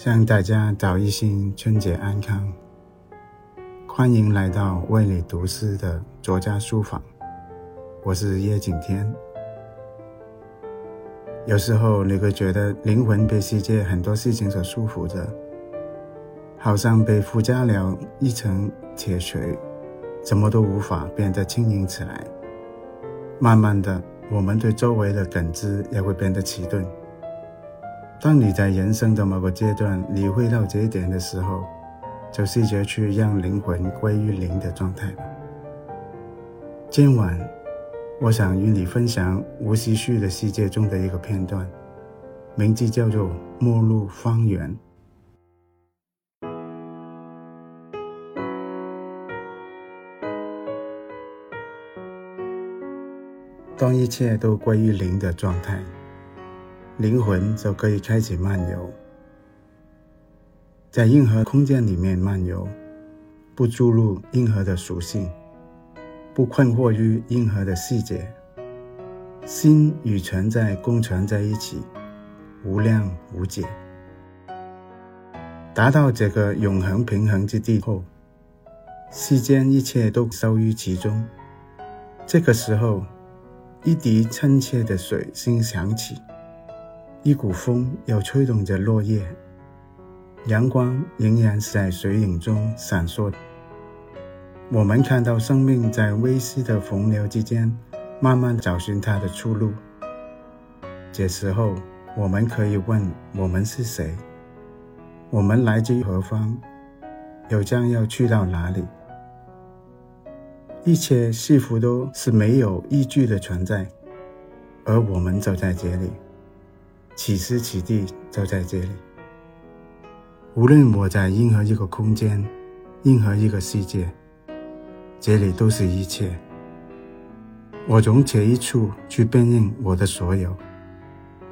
向大家道一声春节安康，欢迎来到为你读诗的作家书房，我是叶景天。有时候你会觉得灵魂被世界很多事情所束缚着，好像被附加了一层铁锤，怎么都无法变得轻盈起来。慢慢的，我们对周围的感知也会变得迟钝。当你在人生的某个阶段理会到这一点的时候，就试着去让灵魂归于零的状态。今晚，我想与你分享吴锡旭的世界中的一个片段，名字叫做《末路方圆》。当一切都归于零的状态。灵魂就可以开始漫游，在任何空间里面漫游，不注入任何的属性，不困惑于任何的细节，心与存在共存在一起，无量无解。达到这个永恒平衡之地后，世间一切都收于其中。这个时候，一滴亲切的水声响起。一股风又吹动着落叶，阳光仍然是在水影中闪烁。我们看到生命在微细的洪流之间，慢慢找寻它的出路。这时候，我们可以问：我们是谁？我们来自于何方？又将要去到哪里？一切似乎都是没有依据的存在，而我们走在这里。起时起地就在这里。无论我在任何一个空间，任何一个世界，这里都是一切。我从这一处去辨认我的所有，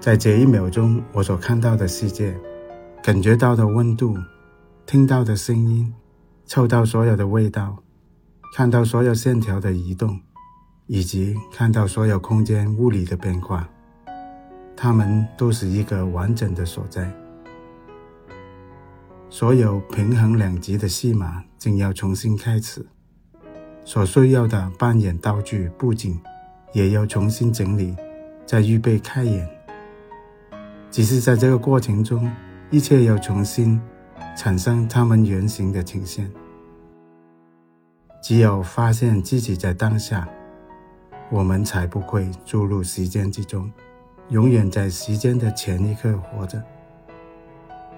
在这一秒钟，我所看到的世界，感觉到的温度，听到的声音，嗅到所有的味道，看到所有线条的移动，以及看到所有空间物理的变化。他们都是一个完整的所在。所有平衡两极的戏码正要重新开始，所需要的扮演道具布景也要重新整理，再预备开演。只是在这个过程中，一切要重新产生他们原型的呈现。只有发现自己在当下，我们才不会注入时间之中。永远在时间的前一刻活着，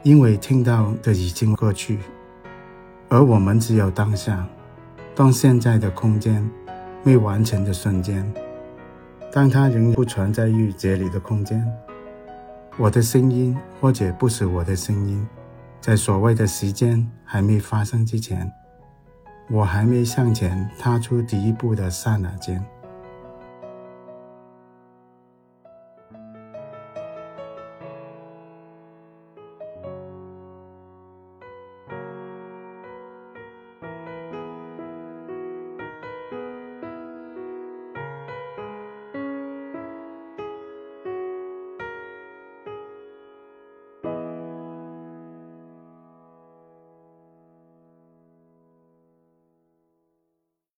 因为听到的已经过去，而我们只有当下。当现在的空间未完成的瞬间，当它仍不存在于这里的空间，我的声音或者不是我的声音，在所谓的时间还没发生之前，我还没向前踏出第一步的刹那间。